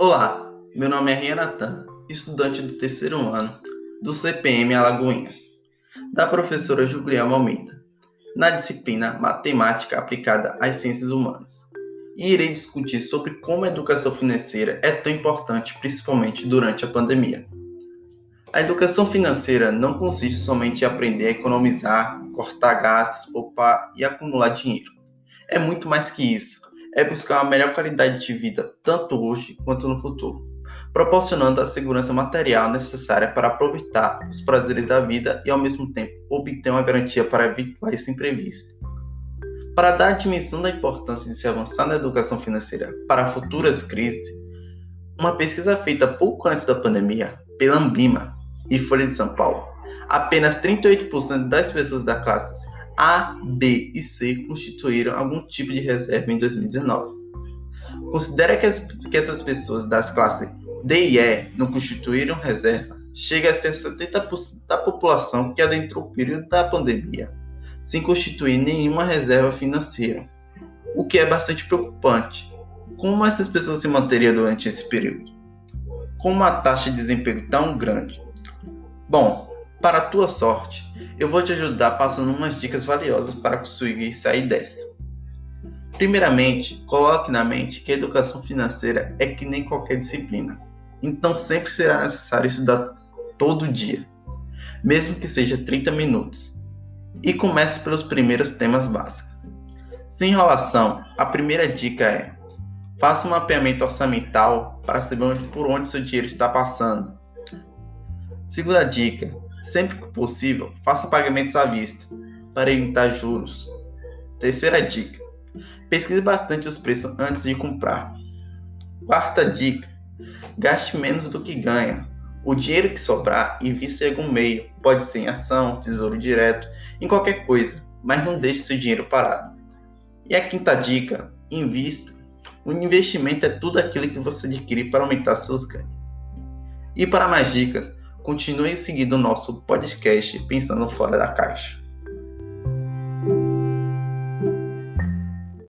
Olá, meu nome é Rianatan, estudante do terceiro ano do CPM Alagoinhas, da professora Juliana Almeida, na disciplina Matemática aplicada às Ciências Humanas. E irei discutir sobre como a educação financeira é tão importante, principalmente durante a pandemia. A educação financeira não consiste somente em aprender a economizar, cortar gastos, poupar e acumular dinheiro. É muito mais que isso é buscar uma melhor qualidade de vida, tanto hoje quanto no futuro, proporcionando a segurança material necessária para aproveitar os prazeres da vida e, ao mesmo tempo, obter uma garantia para evitar esse imprevisto. Para dar a dimensão da importância de se avançar na educação financeira para futuras crises, uma pesquisa feita pouco antes da pandemia pela Ambima e Folha de São Paulo, apenas 38% das pessoas da classe a, B e C constituíram algum tipo de reserva em 2019. Considera que, as, que essas pessoas das classes D e E não constituíram reserva, chega a ser 70% da população que adentrou o período da pandemia sem constituir nenhuma reserva financeira, o que é bastante preocupante. Como essas pessoas se manteriam durante esse período? Com uma taxa de desemprego tão grande? Bom, para a tua sorte, eu vou te ajudar passando umas dicas valiosas para conseguir sair dessa. Primeiramente, coloque na mente que a educação financeira é que nem qualquer disciplina, então sempre será necessário estudar todo dia, mesmo que seja 30 minutos. E comece pelos primeiros temas básicos. Sem enrolação, a primeira dica é: faça um mapeamento orçamental para saber por onde seu dinheiro está passando. Segunda dica: Sempre que possível, faça pagamentos à vista para evitar juros. Terceira dica: pesquise bastante os preços antes de comprar. Quarta dica: gaste menos do que ganha. O dinheiro que sobrar, invista em algum meio, pode ser em ação, tesouro direto, em qualquer coisa, mas não deixe seu dinheiro parado. E a quinta dica: invista. O investimento é tudo aquilo que você adquire para aumentar seus ganhos. E para mais dicas, continue seguindo o nosso podcast Pensando Fora da Caixa.